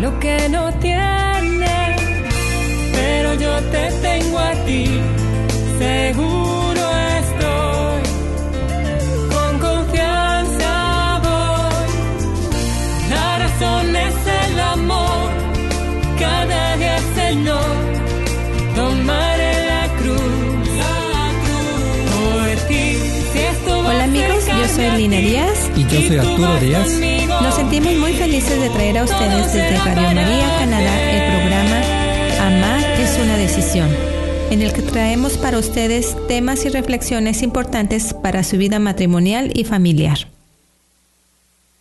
lo que no tiene. Pero yo te tengo a ti, seguro estoy. Con confianza voy. La razón es el amor. Cada día, Señor, tomaré la cruz. La cruz. Por ti. Si esto va Hola amigos, yo soy acercarme Y yo soy Arturo Díaz. Nos sentimos muy felices de traer a ustedes desde Radio María Canadá el programa Amar es una decisión, en el que traemos para ustedes temas y reflexiones importantes para su vida matrimonial y familiar.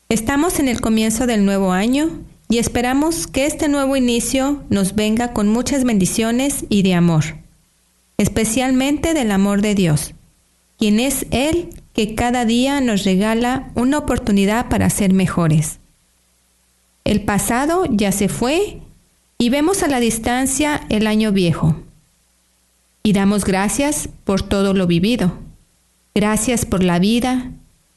Estamos en el comienzo del nuevo año y esperamos que este nuevo inicio nos venga con muchas bendiciones y de amor, especialmente del amor de Dios, quien es Él que cada día nos regala una oportunidad para ser mejores. El pasado ya se fue y vemos a la distancia el año viejo. Y damos gracias por todo lo vivido. Gracias por la vida,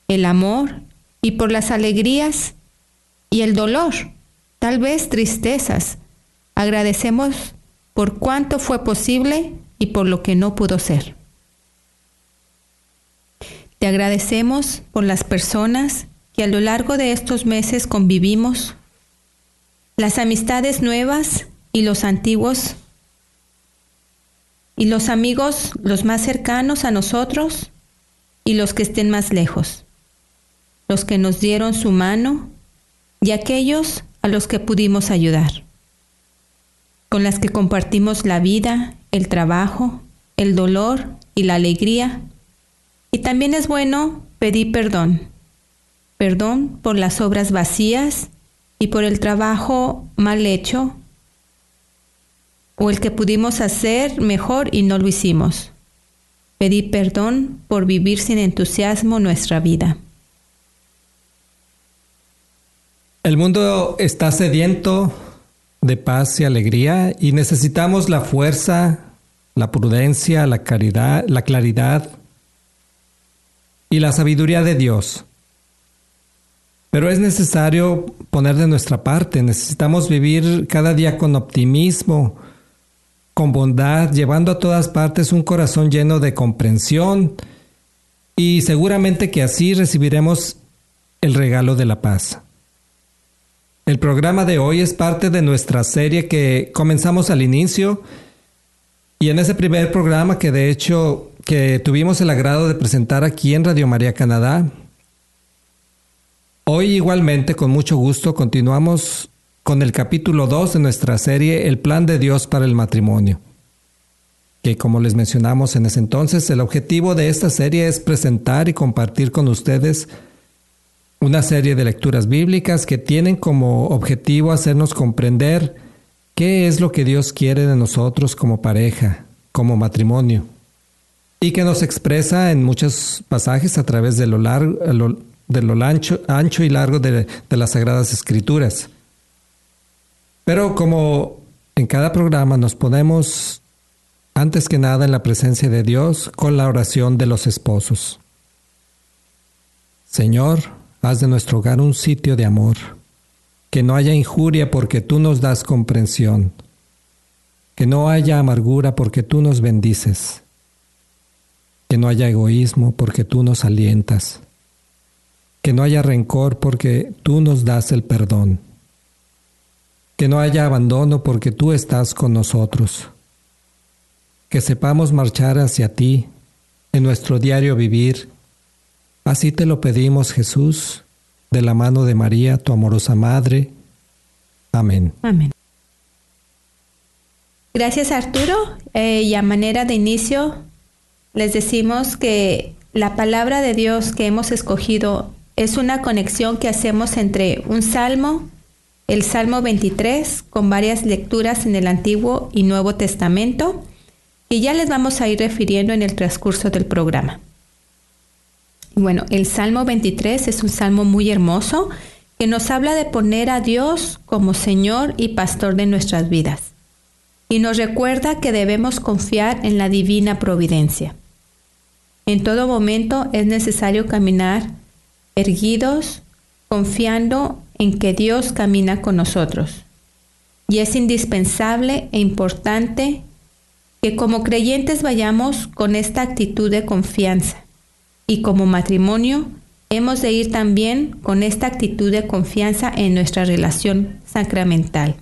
el amor y por las alegrías y el dolor, tal vez tristezas. Agradecemos por cuanto fue posible y por lo que no pudo ser. Te agradecemos por las personas que a lo largo de estos meses convivimos, las amistades nuevas y los antiguos, y los amigos los más cercanos a nosotros y los que estén más lejos, los que nos dieron su mano y aquellos a los que pudimos ayudar, con las que compartimos la vida, el trabajo, el dolor y la alegría y también es bueno pedir perdón. Perdón por las obras vacías y por el trabajo mal hecho o el que pudimos hacer mejor y no lo hicimos. Pedir perdón por vivir sin entusiasmo nuestra vida. El mundo está sediento de paz y alegría y necesitamos la fuerza, la prudencia, la caridad, la claridad y la sabiduría de Dios. Pero es necesario poner de nuestra parte, necesitamos vivir cada día con optimismo, con bondad, llevando a todas partes un corazón lleno de comprensión y seguramente que así recibiremos el regalo de la paz. El programa de hoy es parte de nuestra serie que comenzamos al inicio y en ese primer programa que de hecho que tuvimos el agrado de presentar aquí en Radio María Canadá. Hoy igualmente con mucho gusto continuamos con el capítulo 2 de nuestra serie El plan de Dios para el matrimonio. Que como les mencionamos en ese entonces, el objetivo de esta serie es presentar y compartir con ustedes una serie de lecturas bíblicas que tienen como objetivo hacernos comprender qué es lo que Dios quiere de nosotros como pareja, como matrimonio y que nos expresa en muchos pasajes a través de lo, largo, de lo ancho, ancho y largo de, de las Sagradas Escrituras. Pero como en cada programa nos ponemos antes que nada en la presencia de Dios con la oración de los esposos. Señor, haz de nuestro hogar un sitio de amor, que no haya injuria porque tú nos das comprensión, que no haya amargura porque tú nos bendices que no haya egoísmo porque tú nos alientas, que no haya rencor porque tú nos das el perdón, que no haya abandono porque tú estás con nosotros, que sepamos marchar hacia ti en nuestro diario vivir. Así te lo pedimos, Jesús, de la mano de María, tu amorosa Madre. Amén. Amén. Gracias Arturo. Eh, y a manera de inicio, les decimos que la palabra de Dios que hemos escogido es una conexión que hacemos entre un salmo el Salmo 23 con varias lecturas en el Antiguo y Nuevo Testamento y ya les vamos a ir refiriendo en el transcurso del programa. Bueno, el Salmo 23 es un salmo muy hermoso que nos habla de poner a Dios como Señor y Pastor de nuestras vidas y nos recuerda que debemos confiar en la divina providencia. En todo momento es necesario caminar erguidos, confiando en que Dios camina con nosotros. Y es indispensable e importante que como creyentes vayamos con esta actitud de confianza. Y como matrimonio hemos de ir también con esta actitud de confianza en nuestra relación sacramental.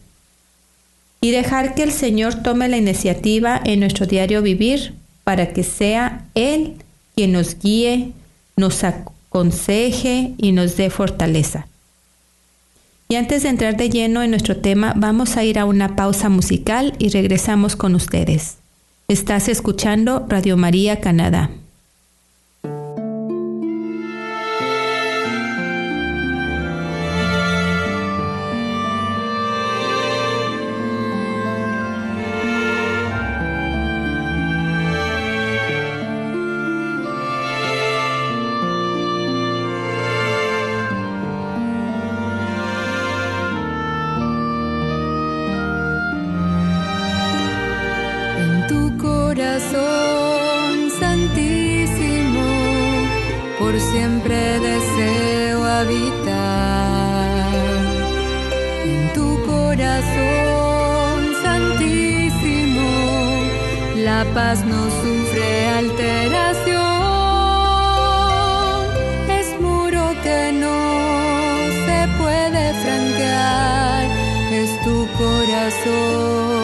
Y dejar que el Señor tome la iniciativa en nuestro diario vivir para que sea Él quien nos guíe, nos aconseje y nos dé fortaleza. Y antes de entrar de lleno en nuestro tema, vamos a ir a una pausa musical y regresamos con ustedes. Estás escuchando Radio María Canadá. tu corazón santísimo, la paz no sufre alteración, es muro que no se puede franquear, es tu corazón.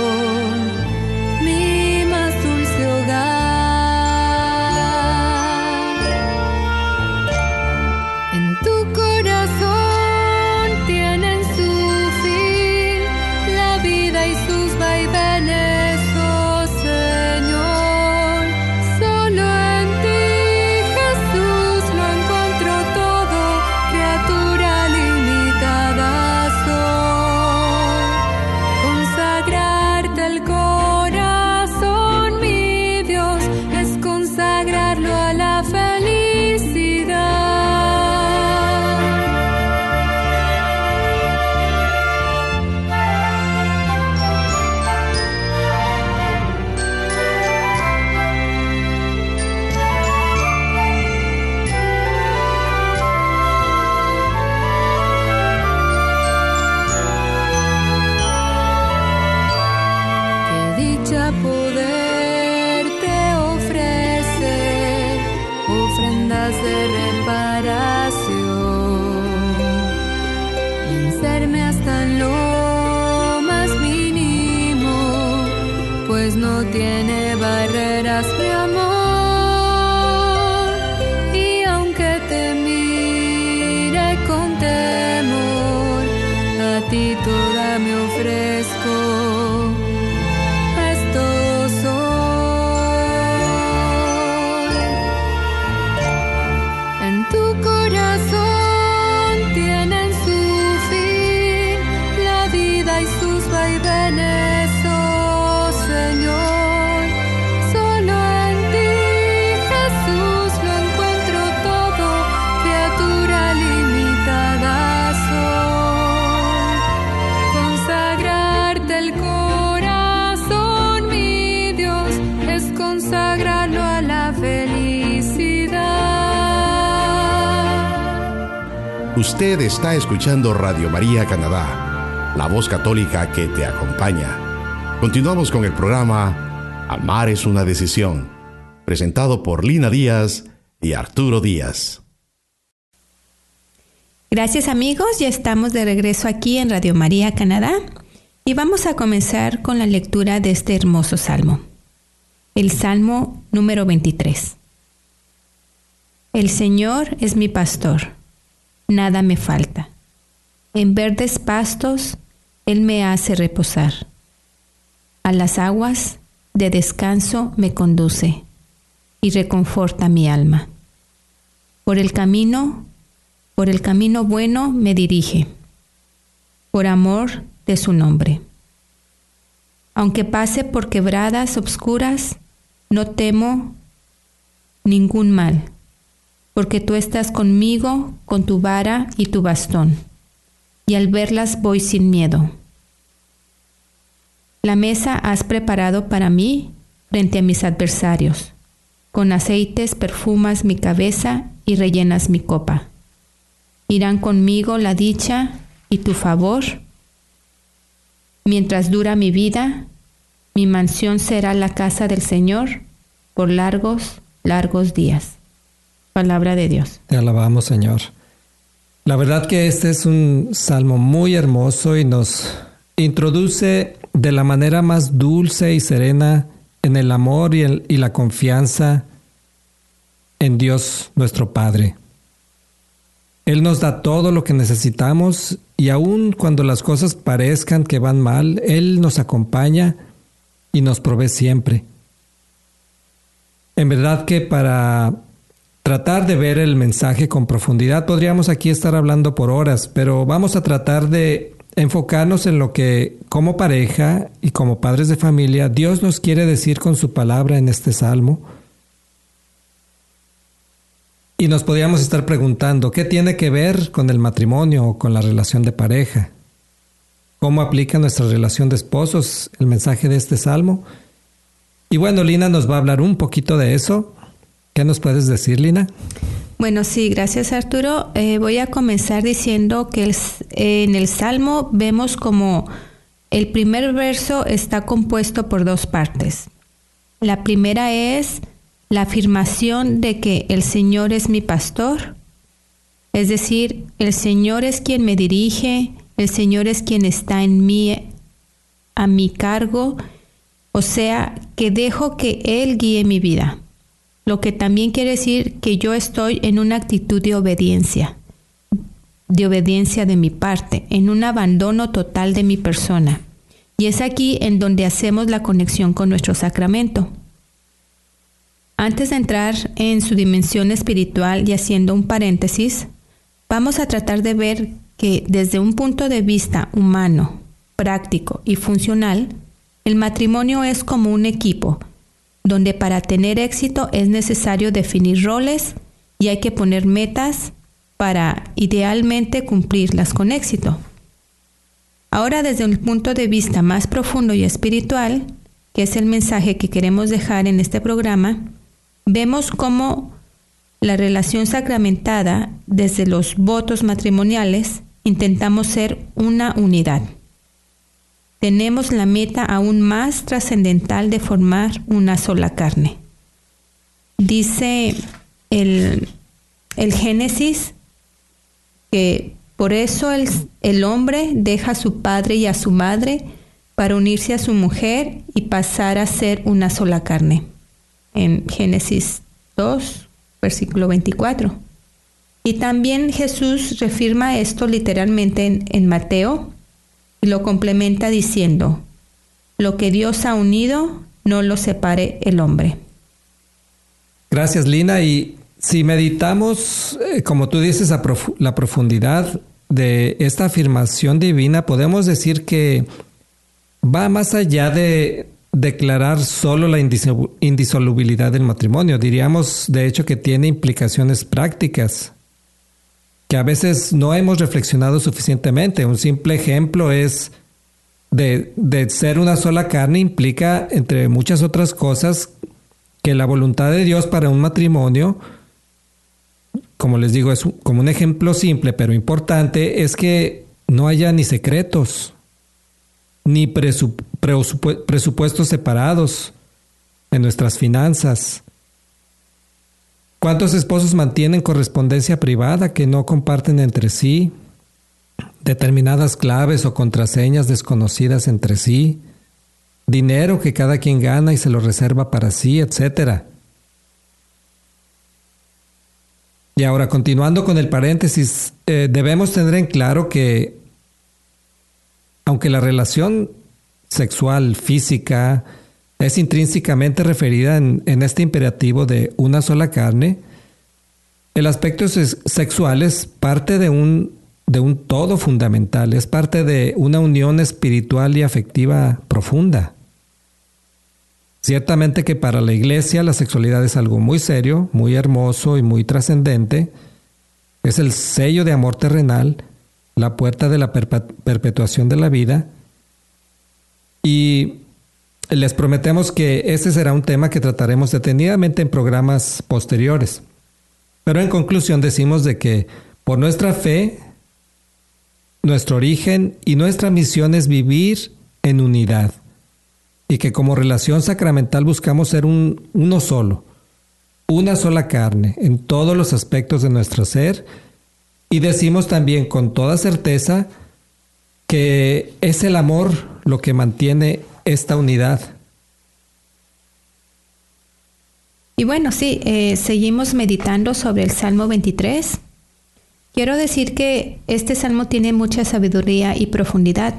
Usted está escuchando Radio María Canadá, la voz católica que te acompaña. Continuamos con el programa Amar es una decisión, presentado por Lina Díaz y Arturo Díaz. Gracias amigos, ya estamos de regreso aquí en Radio María Canadá y vamos a comenzar con la lectura de este hermoso salmo. El Salmo número 23. El Señor es mi pastor nada me falta. En verdes pastos Él me hace reposar. A las aguas de descanso me conduce y reconforta mi alma. Por el camino, por el camino bueno me dirige. por amor de su nombre. Aunque pase por quebradas obscuras, no temo ningún mal, porque tú estás conmigo con tu vara y tu bastón, y al verlas voy sin miedo. La mesa has preparado para mí frente a mis adversarios. Con aceites perfumas mi cabeza y rellenas mi copa. Irán conmigo la dicha y tu favor. Mientras dura mi vida, mi mansión será la casa del Señor por largos, largos días. Palabra de Dios. Te alabamos, Señor. La verdad que este es un salmo muy hermoso y nos introduce de la manera más dulce y serena en el amor y, y la confianza en Dios nuestro Padre. Él nos da todo lo que necesitamos y aun cuando las cosas parezcan que van mal, Él nos acompaña y nos provee siempre. En verdad que para tratar de ver el mensaje con profundidad podríamos aquí estar hablando por horas, pero vamos a tratar de enfocarnos en lo que como pareja y como padres de familia Dios nos quiere decir con su palabra en este salmo. Y nos podríamos estar preguntando, ¿qué tiene que ver con el matrimonio o con la relación de pareja? ¿Cómo aplica nuestra relación de esposos el mensaje de este salmo? Y bueno, Lina nos va a hablar un poquito de eso. ¿Qué nos puedes decir, Lina? Bueno, sí, gracias Arturo. Eh, voy a comenzar diciendo que en el Salmo vemos como el primer verso está compuesto por dos partes. La primera es la afirmación de que el Señor es mi pastor, es decir, el Señor es quien me dirige, el Señor es quien está en mí, a mi cargo, o sea, que dejo que Él guíe mi vida lo que también quiere decir que yo estoy en una actitud de obediencia, de obediencia de mi parte, en un abandono total de mi persona. Y es aquí en donde hacemos la conexión con nuestro sacramento. Antes de entrar en su dimensión espiritual y haciendo un paréntesis, vamos a tratar de ver que desde un punto de vista humano, práctico y funcional, el matrimonio es como un equipo donde para tener éxito es necesario definir roles y hay que poner metas para idealmente cumplirlas con éxito. Ahora desde un punto de vista más profundo y espiritual, que es el mensaje que queremos dejar en este programa, vemos cómo la relación sacramentada desde los votos matrimoniales intentamos ser una unidad tenemos la meta aún más trascendental de formar una sola carne. Dice el, Génesis que por eso el, el hombre deja a su padre y a su madre para unirse a su mujer y pasar a ser una sola carne. En Génesis 2, versículo 24. Y también Jesús refirma esto literalmente en, en Mateo y lo complementa diciendo, lo que Dios ha unido, no lo separe el hombre. Gracias, Lina. Y si meditamos, eh, como tú dices, a la profundidad de esta afirmación divina, podemos decir que va más allá de declarar solo la indisolubilidad del matrimonio. Diríamos, de hecho, que tiene implicaciones prácticas que a veces no hemos reflexionado suficientemente. Un simple ejemplo es de, ser una sola carne implica, entre muchas otras cosas, que la voluntad de Dios para un matrimonio, como les digo, es como un ejemplo simple pero importante, es que no haya ni secretos, ni presupuestos separados en nuestras finanzas, ¿Cuántos esposos mantienen correspondencia privada que no comparten entre sí? Determinadas claves o contraseñas desconocidas entre sí. Dinero que cada quien gana y se lo reserva para sí, etc. Y ahora, continuando con el paréntesis, eh, debemos tener en claro que aunque la relación sexual, física, es intrínsecamente referida en, este imperativo de una sola carne, el aspecto sexual es parte de un, de un todo fundamental, es parte de una unión espiritual y afectiva profunda. Ciertamente que para la iglesia la sexualidad es algo muy serio, muy hermoso y muy trascendente. Es el sello de amor terrenal, la puerta de la perpetuación de la vida. Y les prometemos que ese será un tema que trataremos detenidamente en programas posteriores. Pero en conclusión decimos de que por nuestra fe, nuestro origen y nuestra misión es vivir en unidad y que como relación sacramental buscamos ser un, uno solo, una sola carne en todos los aspectos de nuestro ser y decimos también con toda certeza que es el amor lo que mantiene esta unidad. Y bueno, sí, eh, seguimos meditando sobre el Salmo 23. Quiero decir que este salmo tiene mucha sabiduría y profundidad,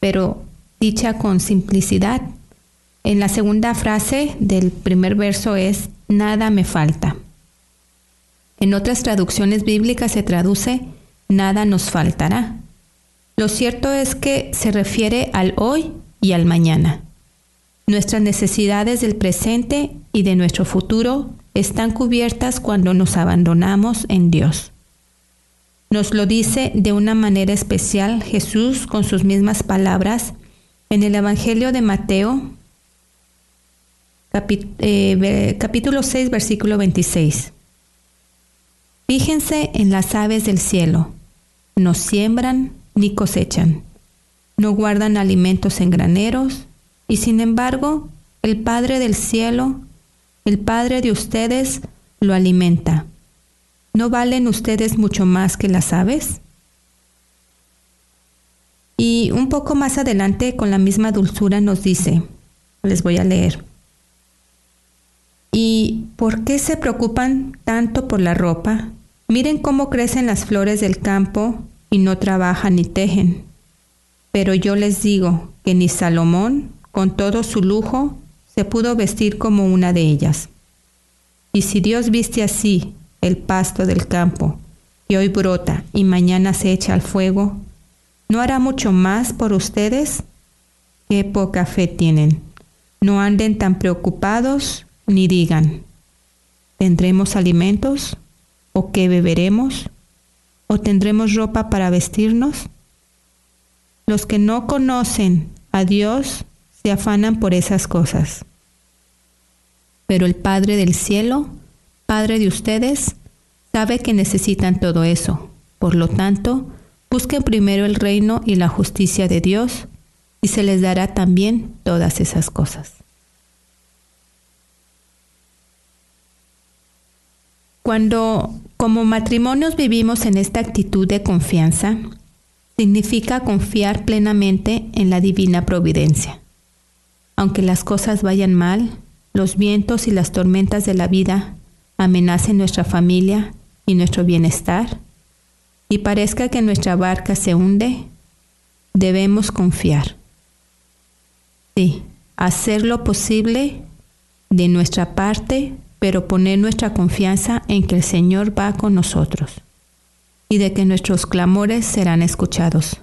pero dicha con simplicidad. En la segunda frase del primer verso es, nada me falta. En otras traducciones bíblicas se traduce, nada nos faltará. Lo cierto es que se refiere al hoy y al mañana. Nuestras necesidades del presente y de nuestro futuro están cubiertas cuando nos abandonamos en Dios. Nos lo dice de una manera especial Jesús con sus mismas palabras en el Evangelio de Mateo, eh, capítulo 6, versículo 26. Fíjense en las aves del cielo. No siembran ni cosechan. No guardan alimentos en graneros. Y sin embargo, el Padre del cielo, el Padre de ustedes, lo alimenta. ¿No valen ustedes mucho más que las aves? Y un poco más adelante, con la misma dulzura, nos dice, les voy a leer. ¿Y por qué se preocupan tanto por la ropa? Miren cómo crecen las flores del campo y no trabajan ni tejen. Pero yo les digo que ni Salomón, con todo su lujo, se pudo vestir como una de ellas. Y si Dios viste así el pasto del campo, que hoy brota y mañana se echa al fuego, ¿No hará mucho más por ustedes? Qué poca fe tienen. No anden tan preocupados ni digan, ¿tendremos alimentos? ¿O qué beberemos? ¿O tendremos ropa para vestirnos? Los que no conocen a Dios se afanan por esas cosas. Pero el Padre del cielo, Padre de ustedes, sabe que necesitan todo eso. Por lo tanto, Busquen primero el reino y la justicia de Dios y se les dará también todas esas cosas. Cuando como matrimonios vivimos en esta actitud de confianza, significa confiar plenamente en la divina providencia. Aunque las cosas vayan mal, los vientos y las tormentas de la vida amenacen nuestra familia y nuestro bienestar, y parezca que nuestra barca se hunde, debemos confiar. Sí, hacer lo posible de nuestra parte, pero poner nuestra confianza en que el Señor va con nosotros y de que nuestros clamores serán escuchados.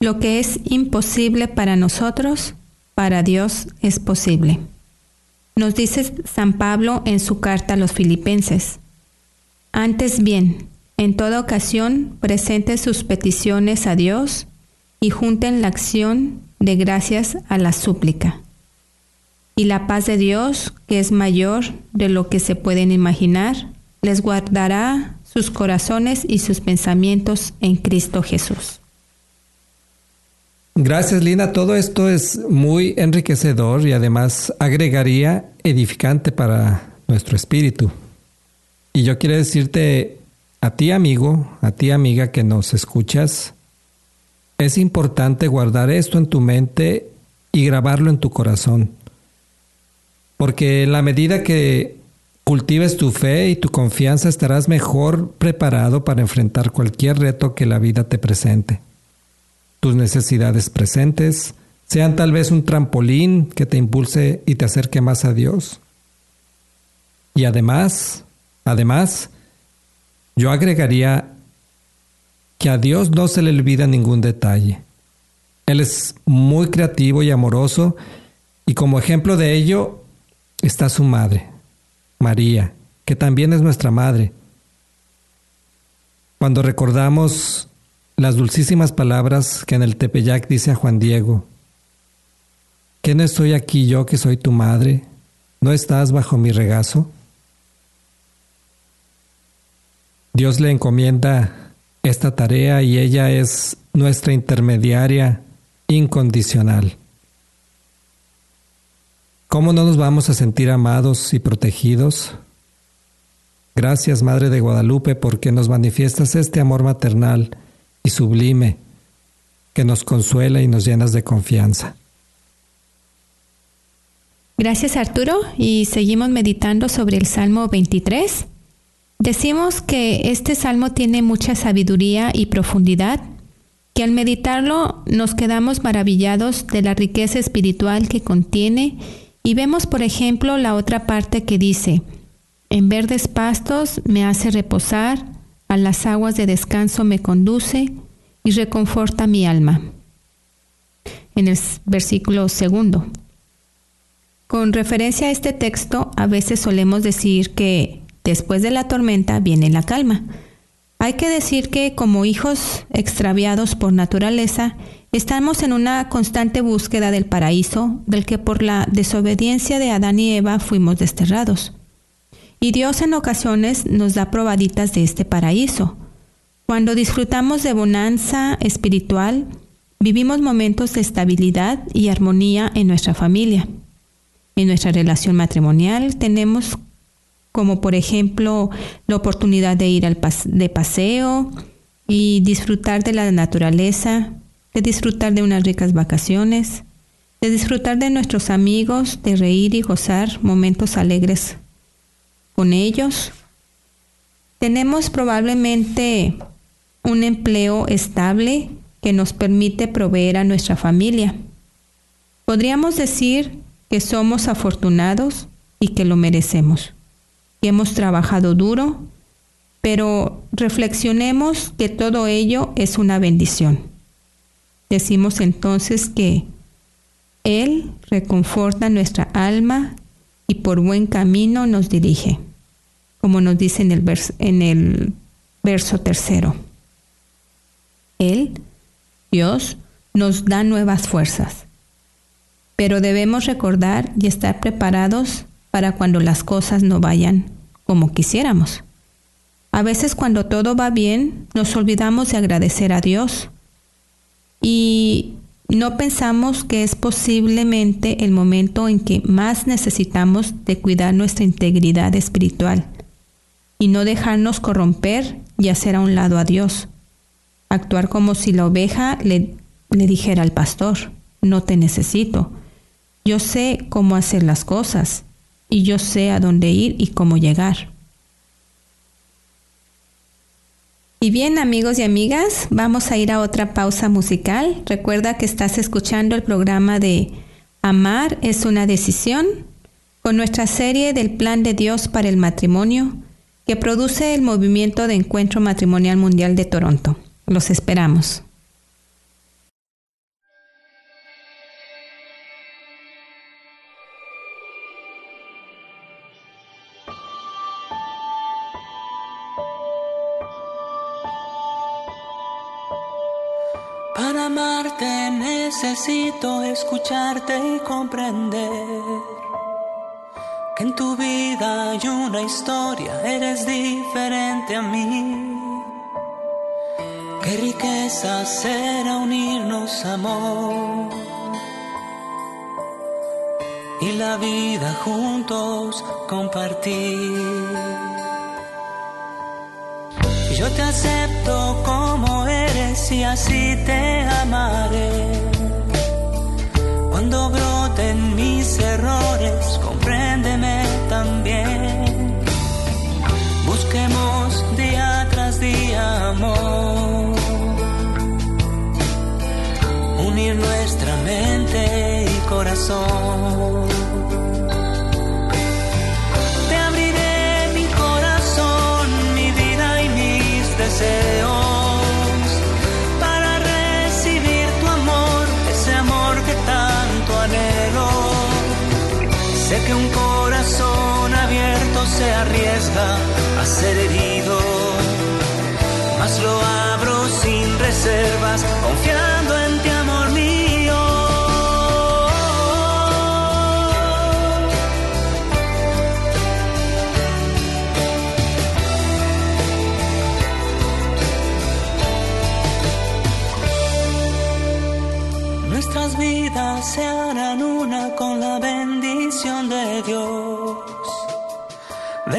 Lo que es imposible para nosotros, para Dios es posible. Nos dice San Pablo en su carta a los filipenses. Antes bien, en toda ocasión, presenten sus peticiones a Dios y junten la acción de gracias a la súplica. Y la paz de Dios, que es mayor de lo que se pueden imaginar, les guardará sus corazones y sus pensamientos en Cristo Jesús. Gracias, Lina. Todo esto es muy enriquecedor y además agregaría edificante para nuestro espíritu. Y yo quiero decirte a ti amigo, a ti amiga que nos escuchas, es importante guardar esto en tu mente y grabarlo en tu corazón. Porque en la medida que cultives tu fe y tu confianza estarás mejor preparado para enfrentar cualquier reto que la vida te presente. Tus necesidades presentes sean tal vez un trampolín que te impulse y te acerque más a Dios. Y además, además, yo agregaría que a Dios no se le olvida ningún detalle. Él es muy creativo y amoroso y como ejemplo de ello está su madre, María, que también es nuestra madre. Cuando recordamos las dulcísimas palabras que en el Tepeyac dice a Juan Diego, ¿qué no estoy aquí yo que soy tu madre? ¿No estás bajo mi regazo? Dios le encomienda esta tarea y ella es nuestra intermediaria incondicional. ¿Cómo no nos vamos a sentir amados y protegidos? Gracias, Madre de Guadalupe, porque nos manifiestas este amor maternal y sublime que nos consuela y nos llenas de confianza. Gracias Arturo y seguimos meditando sobre el Salmo 23. Decimos que este salmo tiene mucha sabiduría y profundidad, que al meditarlo nos quedamos maravillados de la riqueza espiritual que contiene y vemos, por ejemplo, la otra parte que dice, en verdes pastos me hace reposar, a las aguas de descanso me conduce y reconforta mi alma. En el versículo segundo. Con referencia a este texto, a veces solemos decir que Después de la tormenta viene la calma. Hay que decir que como hijos extraviados por naturaleza, estamos en una constante búsqueda del paraíso, del que por la desobediencia de Adán y Eva fuimos desterrados. Y Dios en ocasiones nos da probaditas de este paraíso. Cuando disfrutamos de bonanza espiritual, vivimos momentos de estabilidad y armonía en nuestra familia. En nuestra relación matrimonial tenemos como por ejemplo la oportunidad de ir al de paseo y disfrutar de la naturaleza, de disfrutar de unas ricas vacaciones, de disfrutar de nuestros amigos, de reír y gozar momentos alegres con ellos. Tenemos probablemente un empleo estable que nos permite proveer a nuestra familia. Podríamos decir que somos afortunados y que lo merecemos hemos trabajado duro, pero reflexionemos que todo ello es una bendición. Decimos entonces que Él reconforta nuestra alma y por buen camino nos dirige, como nos dice en el, en el verso tercero. Él, Dios, nos da nuevas fuerzas, pero debemos recordar y estar preparados para cuando las cosas no vayan como quisiéramos. A veces cuando todo va bien, nos olvidamos de agradecer a Dios y no pensamos que es posiblemente el momento en que más necesitamos de cuidar nuestra integridad espiritual y no dejarnos corromper y hacer a un lado a Dios. Actuar como si la oveja le, le dijera al pastor, no te necesito. Yo sé cómo hacer las cosas y yo sé a dónde ir y cómo llegar. Y bien amigos y amigas, vamos a ir a otra pausa musical. Recuerda que estás escuchando el programa de Amar es una decisión con nuestra serie del Plan de Dios para el Matrimonio que produce el Movimiento de Encuentro Matrimonial Mundial de Toronto. Los esperamos. Necesito escucharte y comprender que en tu vida hay una historia, eres diferente a mí. Qué riqueza será unirnos, amor. Y la vida juntos compartir. Yo te acepto como eres y así te amaré cuando broten mis errores, compréndeme también. Busquemos día tras día amor. Unir nuestra mente y corazón. Te Sé que un corazón abierto se arriesga a ser herido, mas lo abro sin reservas, confiando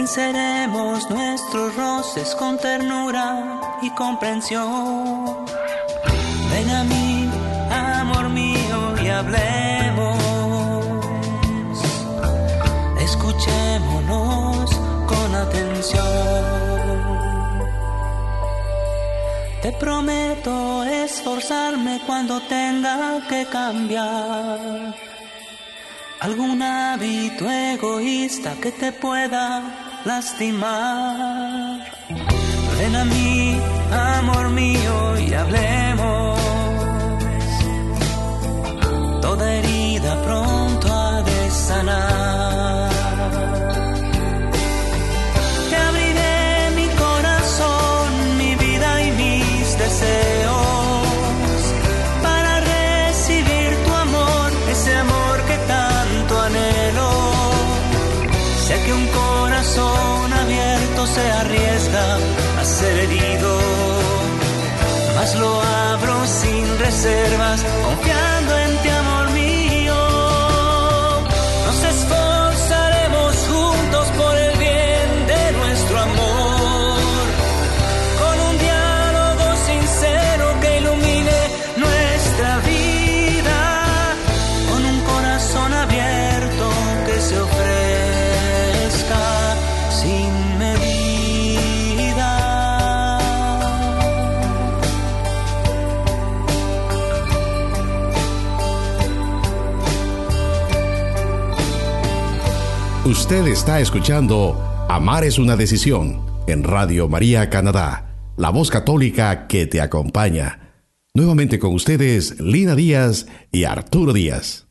Venceremos nuestros roces con ternura y comprensión. Ven a mí, amor mío, y hablemos. Escuchémonos con atención. Te prometo esforzarme cuando tenga que cambiar algún hábito egoísta que te pueda lastimar. Ven a mí, amor mío, y hablemos. Toda herida pronto ha de sanar. Lo abro sin reservas, Usted está escuchando Amar es una decisión en Radio María Canadá, la voz católica que te acompaña. Nuevamente con ustedes Lina Díaz y Arturo Díaz.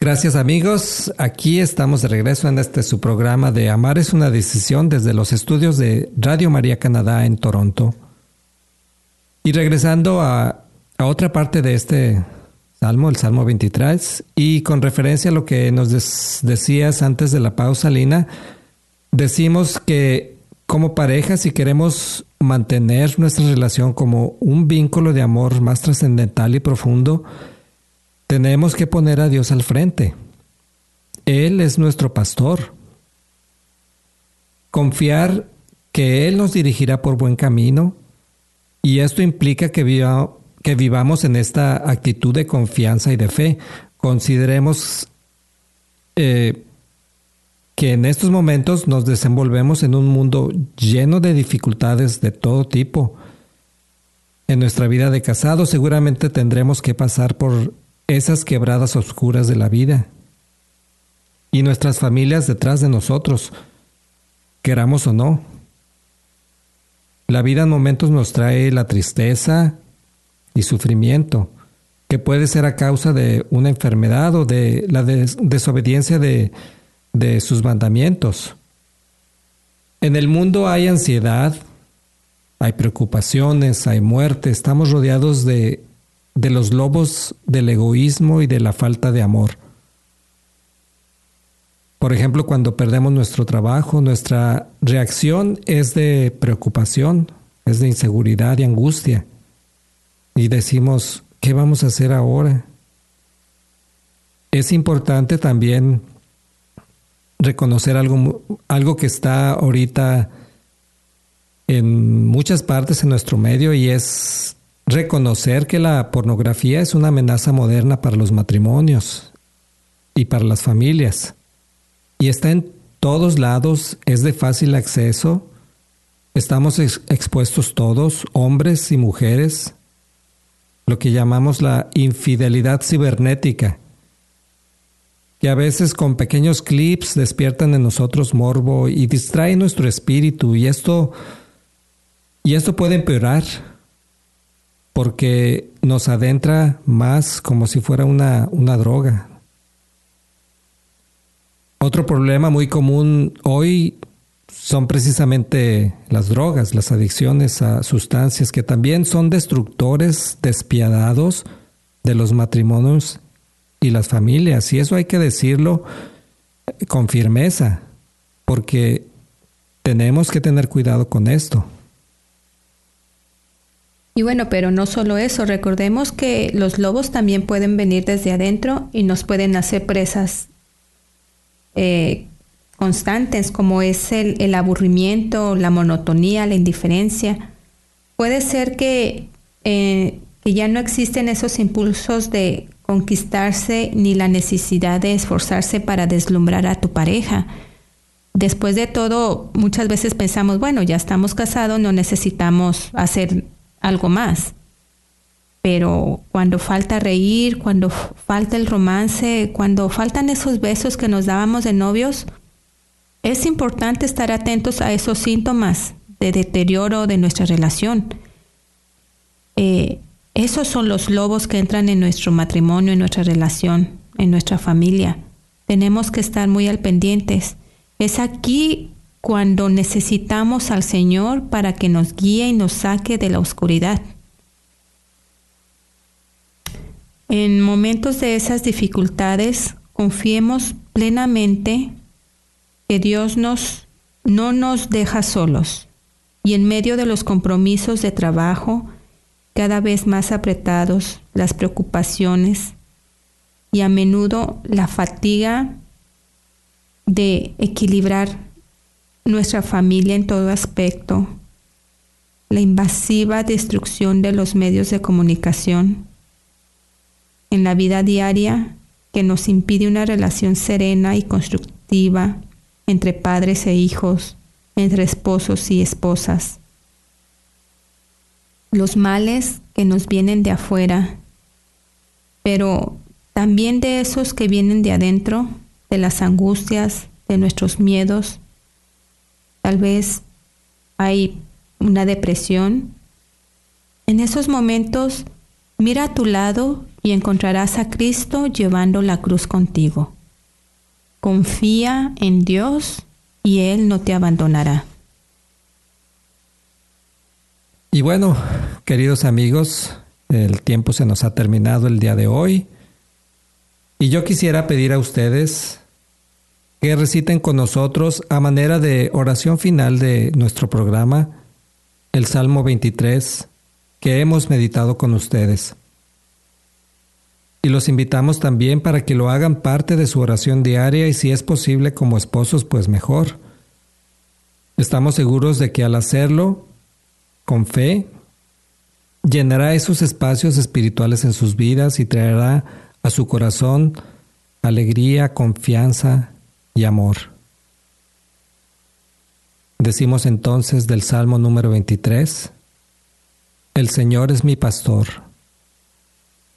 Gracias amigos, aquí estamos de regreso en este su programa de Amar es una decisión desde los estudios de Radio María Canadá en Toronto. Y regresando a, a otra parte de este salmo, el Salmo 23, y con referencia a lo que nos decías antes de la pausa, Lina, decimos que como pareja, si queremos mantener nuestra relación como un vínculo de amor más trascendental y profundo, tenemos que poner a Dios al frente. Él es nuestro pastor. Confiar que Él nos dirigirá por buen camino y esto implica que, viva- que vivamos en esta actitud de confianza y de fe. Consideremos eh, que en estos momentos nos desenvolvemos en un mundo lleno de dificultades de todo tipo. En nuestra vida de casado seguramente tendremos que pasar por esas quebradas oscuras de la vida. Y nuestras familias detrás de nosotros, queramos o no. La vida en momentos nos trae la tristeza y sufrimiento, que puede ser a causa de una enfermedad o de la des- desobediencia de, de sus mandamientos. En el mundo hay ansiedad, hay preocupaciones, hay muerte, estamos rodeados de, de los lobos del egoísmo y de la falta de amor. Por ejemplo, cuando perdemos nuestro trabajo, nuestra reacción es de preocupación, es de inseguridad y angustia. Y decimos, ¿qué vamos a hacer ahora? Es importante también reconocer algo, algo que está ahorita en muchas partes en nuestro medio y es reconocer que la pornografía es una amenaza moderna para los matrimonios y para las familias. Y está en todos lados, es de fácil acceso. Estamos ex- expuestos todos, hombres y mujeres, lo que llamamos la infidelidad cibernética, que a veces con pequeños clips despiertan en nosotros morbo y distraen nuestro espíritu y esto y esto puede empeorar porque nos adentra más como si fuera una, una droga. Otro problema muy común hoy son precisamente las drogas, las adicciones a sustancias que también son destructores despiadados de los matrimonios y las familias. Y eso hay que decirlo con firmeza, porque tenemos que tener cuidado con esto. Y bueno, pero no solo eso, recordemos que los lobos también pueden venir desde adentro y nos pueden hacer presas eh, constantes, como es el, aburrimiento, la monotonía, la indiferencia. Puede ser que, eh, que ya no existen esos impulsos de conquistarse ni la necesidad de esforzarse para deslumbrar a tu pareja. Después de todo, muchas veces pensamos, bueno, ya estamos casados, no necesitamos hacer algo más. Pero cuando falta reír, cuando falta el romance, cuando faltan esos besos que nos dábamos de novios, es importante estar atentos a esos síntomas de deterioro de nuestra relación. Eh, esos son los lobos que entran en nuestro matrimonio, en nuestra relación, en nuestra familia. Tenemos que estar muy al pendientes. Es aquí cuando necesitamos al Señor para que nos guíe y nos saque de la oscuridad. En momentos de esas dificultades, confiemos plenamente que Dios nos, no nos deja solos y en medio de los compromisos de trabajo, cada vez más apretados, las preocupaciones y a menudo la fatiga de equilibrar nuestra familia en todo aspecto, la invasiva destrucción de los medios de comunicación en la vida diaria que nos impide una relación serena y constructiva entre padres e hijos, entre esposos y esposas los males que nos vienen de afuera, pero también de esos que vienen de adentro, de las angustias, de nuestros miedos. Tal vez hay una depresión. En esos momentos, mira a tu lado y encontrarás a Cristo llevando la cruz contigo. Confía en Dios y Él no te abandonará. Y bueno, queridos amigos, el tiempo se nos ha terminado el día de hoy. Y yo quisiera pedir a ustedes que reciten con nosotros a manera de oración final de nuestro programa el Salmo 23 que hemos meditado con ustedes. Y los invitamos también para que lo hagan parte de su oración diaria y si es posible como esposos, pues mejor. Estamos seguros de que al hacerlo con fe, llenará esos espacios espirituales en sus vidas y traerá a su corazón alegría, confianza y amor. Decimos entonces del Salmo número 23, El Señor es mi pastor,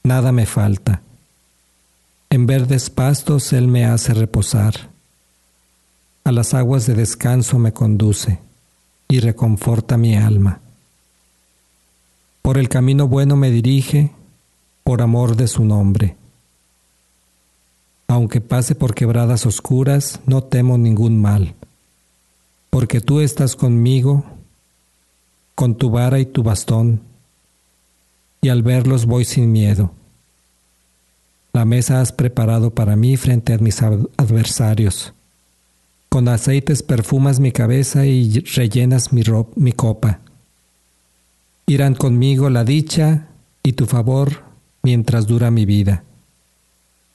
nada me falta. En verdes pastos Él me hace reposar, a las aguas de descanso me conduce y reconforta mi alma. Por el camino bueno me dirige, por amor de su nombre. Aunque pase por quebradas oscuras, no temo ningún mal, porque tú estás conmigo, con tu vara y tu bastón, y al verlos voy sin miedo. La mesa has preparado para mí frente a mis adversarios. Con aceites perfumas mi cabeza y rellenas mi, mi copa. Irán conmigo la dicha y tu favor mientras dura mi vida.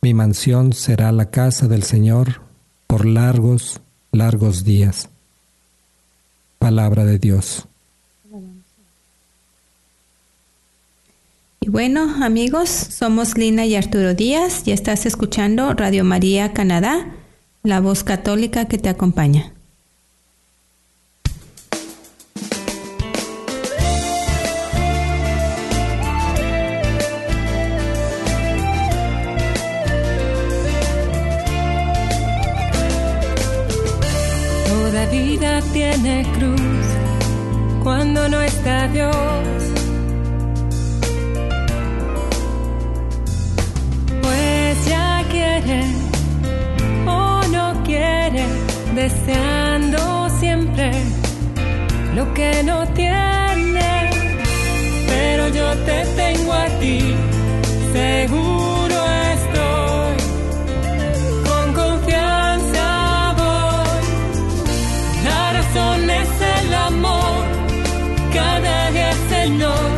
Mi mansión será la casa del Señor por largos, largos días. Palabra de Dios. Bueno, amigos, somos Lina y Arturo Díaz y estás escuchando Radio María Canadá, la voz católica que te acompaña. tiene cruz cuando no está Dios. quiere o no quiere, deseando siempre lo que no tiene. Pero yo te tengo a ti, seguro estoy, con confianza voy. La razón es el amor, cada día es el no.